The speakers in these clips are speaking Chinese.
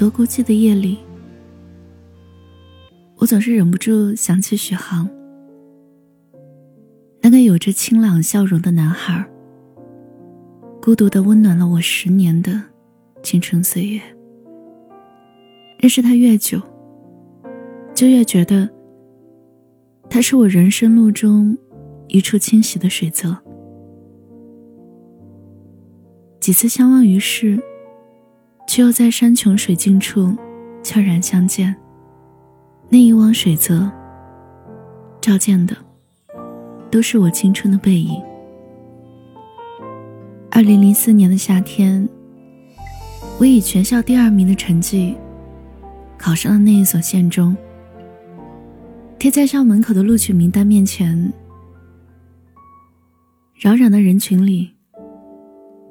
多孤寂的夜里，我总是忍不住想起许航，那个有着清朗笑容的男孩，孤独的温暖了我十年的青春岁月。认识他越久，就越觉得他是我人生路中一处清晰的水泽。几次相望于世。却又在山穷水尽处悄然相见。那一汪水泽，照见的都是我青春的背影。二零零四年的夏天，我以全校第二名的成绩考上了那一所县中。贴在校门口的录取名单面前，扰攘的人群里，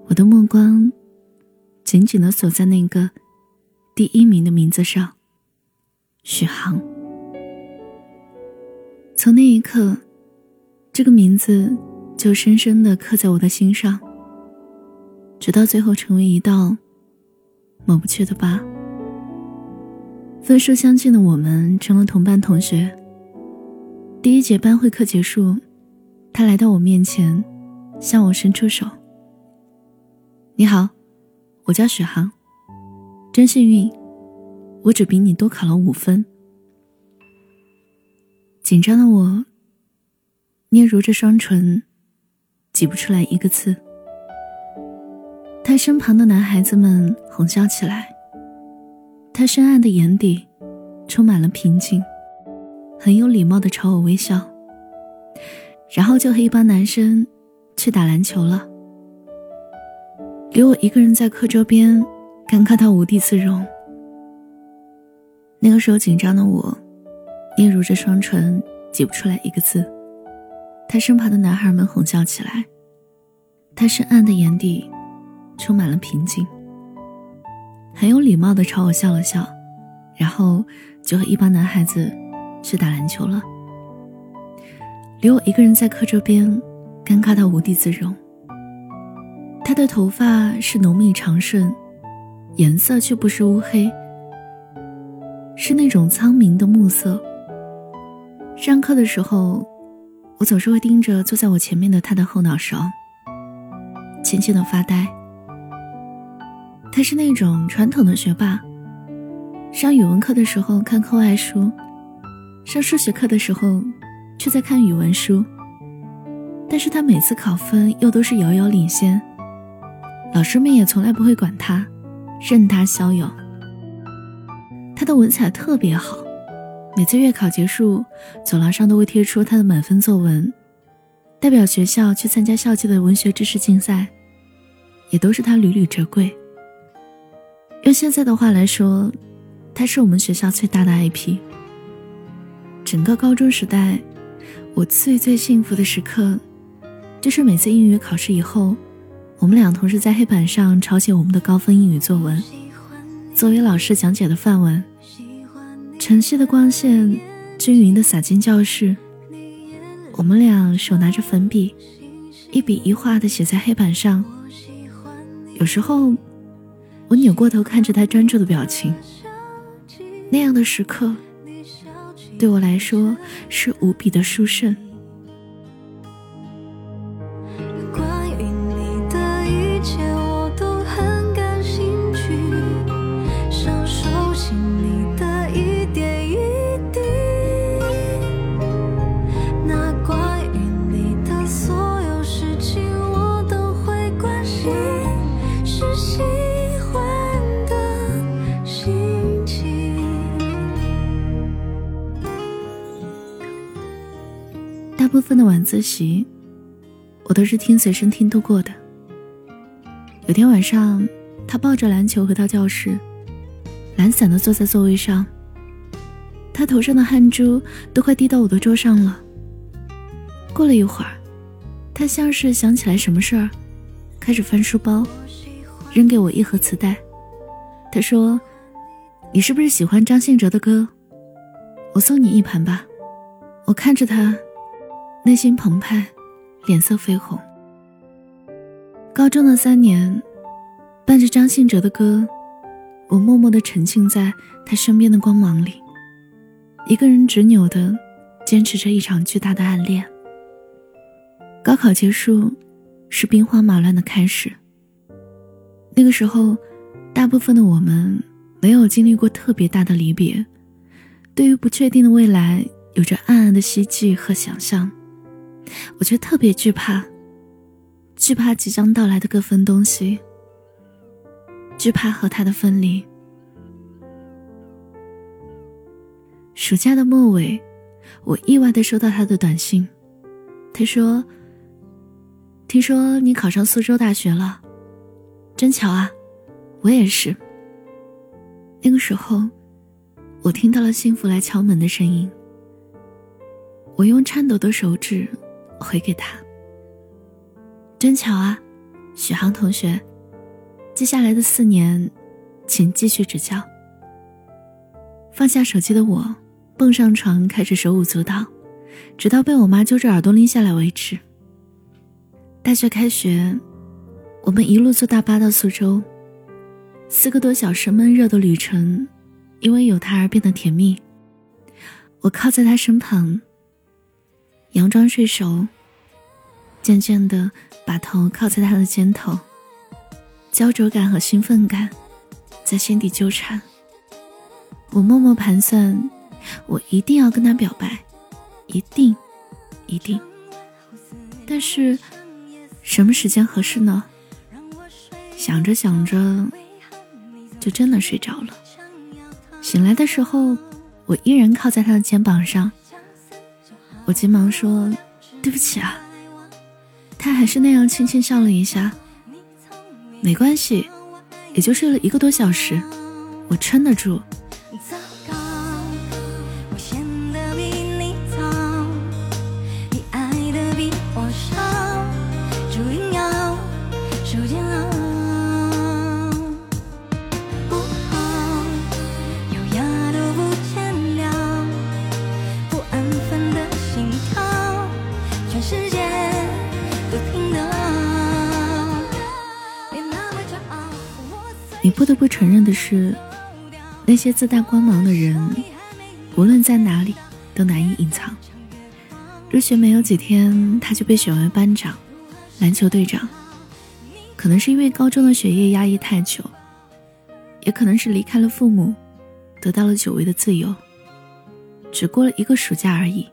我的目光。紧紧的锁在那个第一名的名字上，许航。从那一刻，这个名字就深深的刻在我的心上，直到最后成为一道抹不去的疤。分数相近的我们成了同班同学。第一节班会课结束，他来到我面前，向我伸出手：“你好。”我叫许航，真幸运，我只比你多考了五分。紧张的我，捏揉着双唇，挤不出来一个字。他身旁的男孩子们哄笑起来，他深暗的眼底充满了平静，很有礼貌的朝我微笑，然后就和一帮男生去打篮球了。留我一个人在课桌边，尴尬到无地自容。那个时候紧张的我，嗫嚅着双唇，挤不出来一个字。他身旁的男孩们哄笑起来，他深暗的眼底充满了平静，很有礼貌的朝我笑了笑，然后就和一帮男孩子去打篮球了。留我一个人在课桌边，尴尬到无地自容。他的头发是浓密长顺，颜色却不是乌黑，是那种苍明的暮色。上课的时候，我总是会盯着坐在我前面的他的后脑勺，轻轻的发呆。他是那种传统的学霸，上语文课的时候看课外书，上数学课的时候却在看语文书。但是他每次考分又都是遥遥领先。老师们也从来不会管他，任他逍遥。他的文采特别好，每次月考结束，走廊上都会贴出他的满分作文。代表学校去参加校际的文学知识竞赛，也都是他屡屡折桂。用现在的话来说，他是我们学校最大的 IP。整个高中时代，我最最幸福的时刻，就是每次英语考试以后。我们俩同时在黑板上抄写我们的高分英语作文，作为老师讲解的范文。晨曦的光线均匀的洒进教室，我们俩手拿着粉笔，一笔一画的写在黑板上。有时候，我扭过头看着他专注的表情，那样的时刻，对我来说是无比的殊胜。部分的晚自习，我都是听随身听度过的。有天晚上，他抱着篮球回到教室，懒散的坐在座位上。他头上的汗珠都快滴到我的桌上了。过了一会儿，他像是想起来什么事儿，开始翻书包，扔给我一盒磁带。他说：“你是不是喜欢张信哲的歌？我送你一盘吧。”我看着他。内心澎湃，脸色绯红。高中的三年，伴着张信哲的歌，我默默地沉浸在他身边的光芒里，一个人执拗地坚持着一场巨大的暗恋。高考结束，是兵荒马乱的开始。那个时候，大部分的我们没有经历过特别大的离别，对于不确定的未来有着暗暗的希冀和想象。我却特别惧怕，惧怕即将到来的各分东西。惧怕和他的分离。暑假的末尾，我意外的收到他的短信，他说：“听说你考上苏州大学了，真巧啊，我也是。”那个时候，我听到了幸福来敲门的声音。我用颤抖的手指回给他：“真巧啊，许航同学。”接下来的四年，请继续指教。放下手机的我，蹦上床开始手舞足蹈，直到被我妈揪着耳朵拎下来为止。大学开学，我们一路坐大巴到苏州，四个多小时闷热的旅程，因为有他而变得甜蜜。我靠在他身旁，佯装睡熟，渐渐的把头靠在他的肩头。焦灼感和兴奋感在心底纠缠，我默默盘算，我一定要跟他表白，一定，一定。但是，什么时间合适呢？想着想着，就真的睡着了。醒来的时候，我依然靠在他的肩膀上。我急忙说：“对不起啊。”他还是那样轻轻笑了一下。没关系，也就睡了一个多小时，我撑得住。不得不承认的是，那些自带光芒的人，无论在哪里都难以隐藏。入学没有几天，他就被选为班长、篮球队长。可能是因为高中的学业压抑太久，也可能是离开了父母，得到了久违的自由。只过了一个暑假而已，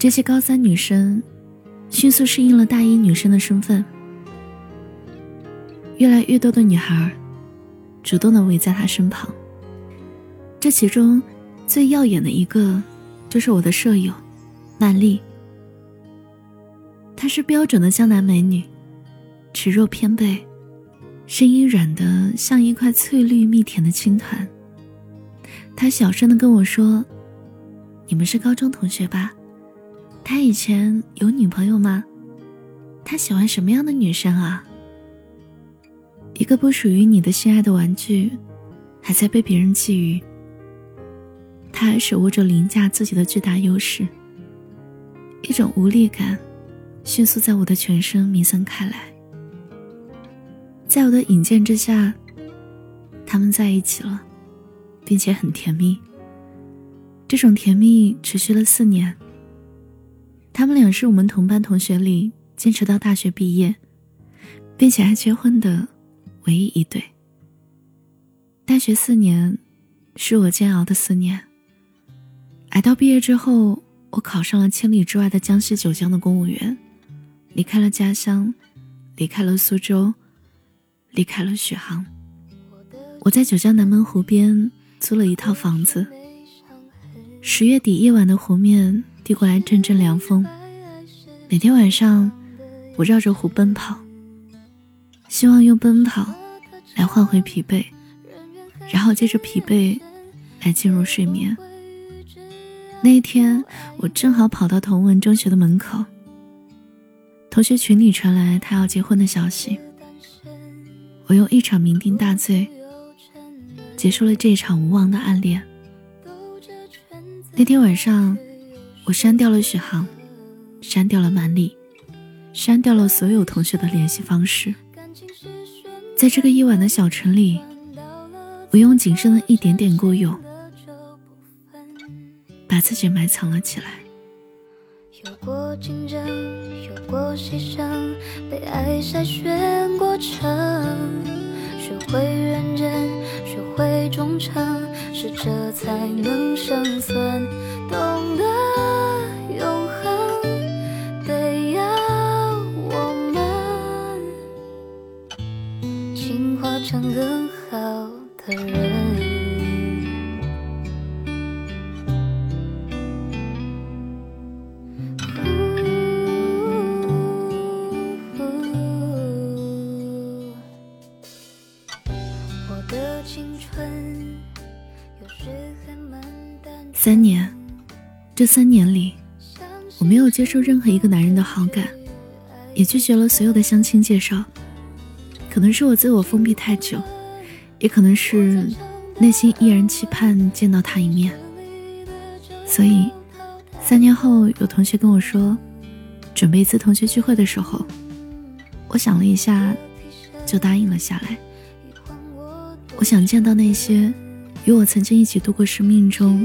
这些高三女生迅速适应了大一女生的身份，越来越多的女孩。主动的围在他身旁。这其中最耀眼的一个，就是我的舍友，曼丽。她是标准的江南美女，齿肉偏背，声音软的像一块翠绿蜜甜的青团。她小声的跟我说：“你们是高中同学吧？他以前有女朋友吗？他喜欢什么样的女生啊？”一个不属于你的心爱的玩具，还在被别人觊觎。他还手握着凌驾自己的巨大优势。一种无力感，迅速在我的全身弥散开来。在我的引荐之下，他们在一起了，并且很甜蜜。这种甜蜜持续了四年。他们俩是我们同班同学里坚持到大学毕业，并且还结婚的。唯一一对。大学四年，是我煎熬的四年。挨到毕业之后，我考上了千里之外的江西九江的公务员，离开了家乡，离开了苏州，离开了许航。我在九江南门湖边租了一套房子。十月底夜晚的湖面递过来阵阵凉风，每天晚上，我绕着湖奔跑。希望用奔跑来换回疲惫，然后借着疲惫来进入睡眠。那一天，我正好跑到同文中学的门口，同学群里传来他要结婚的消息。我用一场酩酊大醉结束了这场无望的暗恋。那天晚上，我删掉了许航，删掉了曼丽，删掉了所有同学的联系方式。在这个夜晚的小城里，我用仅剩的一点点孤勇，把自己埋藏了起来。有过竞争，有过牺牲，被爱筛选过程，学会认真，学会忠诚，适者才能生存，这三年里，我没有接受任何一个男人的好感，也拒绝了所有的相亲介绍。可能是我自我封闭太久，也可能是内心依然期盼见到他一面。所以，三年后有同学跟我说，准备一次同学聚会的时候，我想了一下，就答应了下来。我想见到那些与我曾经一起度过生命中。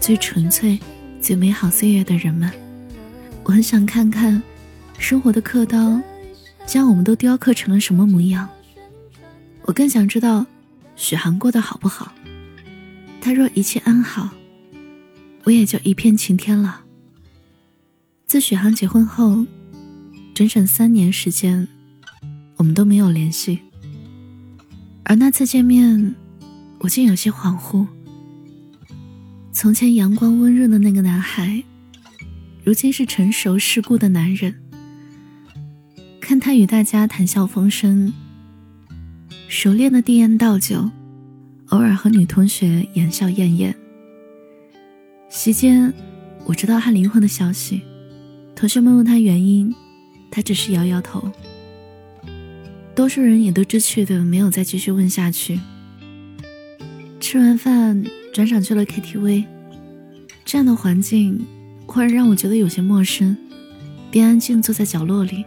最纯粹、最美好岁月的人们，我很想看看生活的刻刀将我们都雕刻成了什么模样。我更想知道许航过得好不好。他若一切安好，我也就一片晴天了。自许航结婚后，整整三年时间，我们都没有联系。而那次见面，我竟有些恍惚。从前阳光温润的那个男孩，如今是成熟世故的男人。看他与大家谈笑风生，熟练的递烟倒酒，偶尔和女同学言笑晏晏。席间，我知道他离婚的消息，同学们问他原因，他只是摇摇头。多数人也都知趣的没有再继续问下去。吃完饭。转场去了 KTV，这样的环境忽然让我觉得有些陌生，便安静坐在角落里。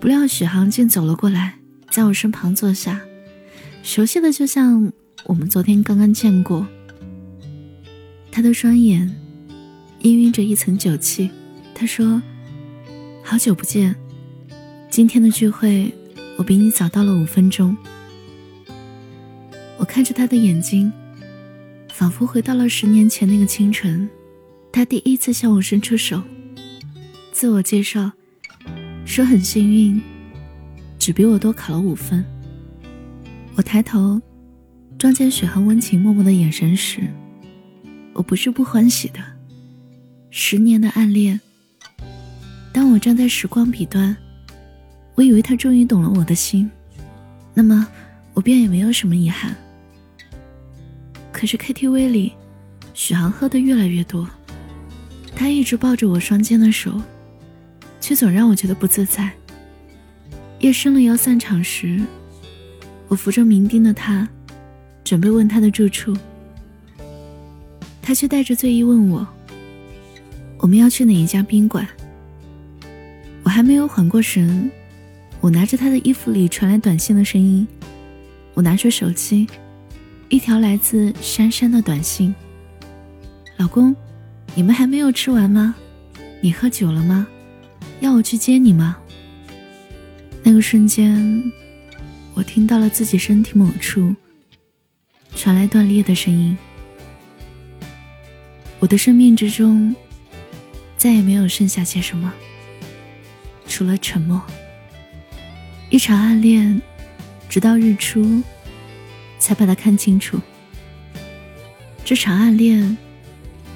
不料许航竟走了过来，在我身旁坐下，熟悉的就像我们昨天刚刚见过。他的双眼氤氲着一层酒气，他说：“好久不见，今天的聚会我比你早到了五分钟。”我看着他的眼睛。仿佛回到了十年前那个清晨，他第一次向我伸出手，自我介绍，说很幸运，只比我多考了五分。我抬头，撞见许航温情脉脉的眼神时，我不是不欢喜的。十年的暗恋，当我站在时光彼端，我以为他终于懂了我的心，那么我便也没有什么遗憾。可是 KTV 里，许航喝的越来越多，他一直抱着我双肩的手，却总让我觉得不自在。夜深了要散场时，我扶着酩酊的他，准备问他的住处，他却带着醉意问我：“我们要去哪一家宾馆？”我还没有缓过神，我拿着他的衣服里传来短信的声音，我拿出手机。一条来自珊珊的短信：“老公，你们还没有吃完吗？你喝酒了吗？要我去接你吗？”那个瞬间，我听到了自己身体某处传来断裂的声音。我的生命之中再也没有剩下些什么，除了沉默。一场暗恋，直到日出。才把他看清楚。这场暗恋，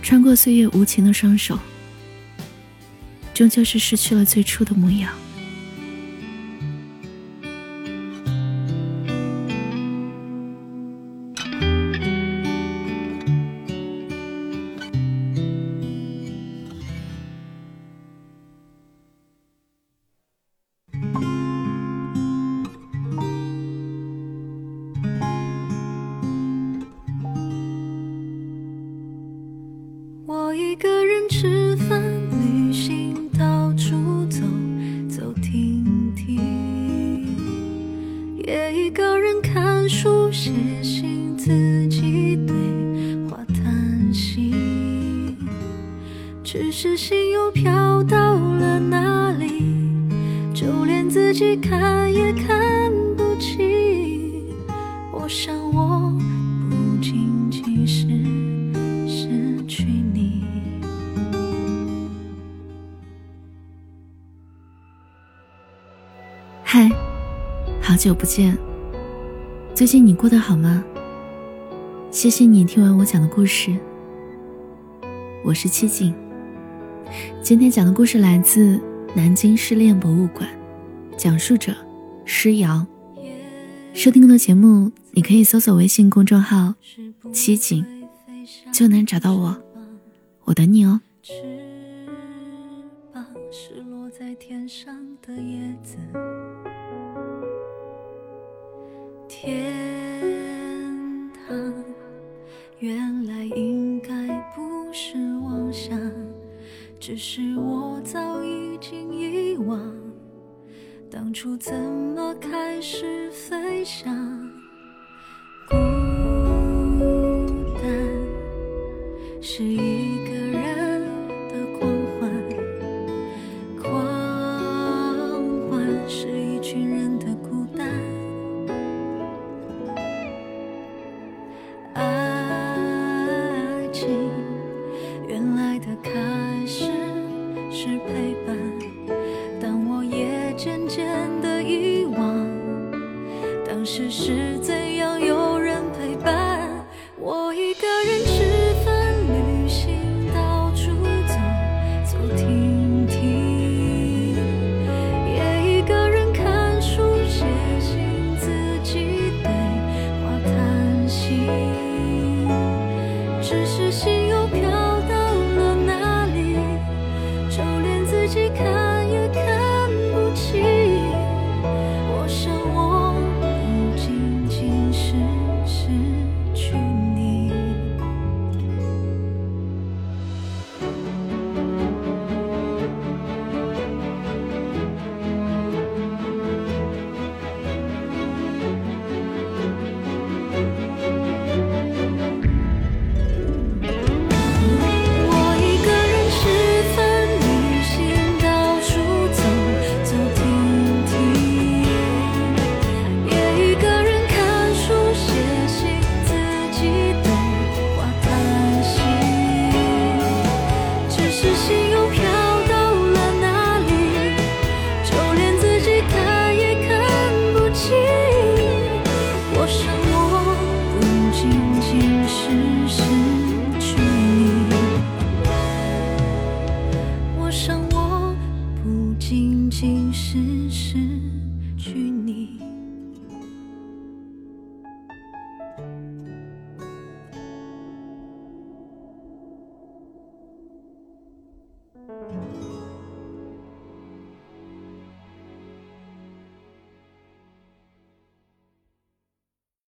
穿过岁月无情的双手，终究是失去了最初的模样。人看。书写信，自己对话叹息。只是心又飘到了哪里？就连自己看也看不清。我想我不仅仅是失去你。嗨，好久不见。最近你过得好吗？谢谢你听完我讲的故事。我是七景。今天讲的故事来自南京失恋博物馆，讲述者诗瑶。收听更多节目，你可以搜索微信公众号“七景”，就能找到我。我等你哦。翅膀是落在天上的叶子。天堂，原来应该不是妄想，只是我早已经遗忘，当初怎么开始飞翔？孤单是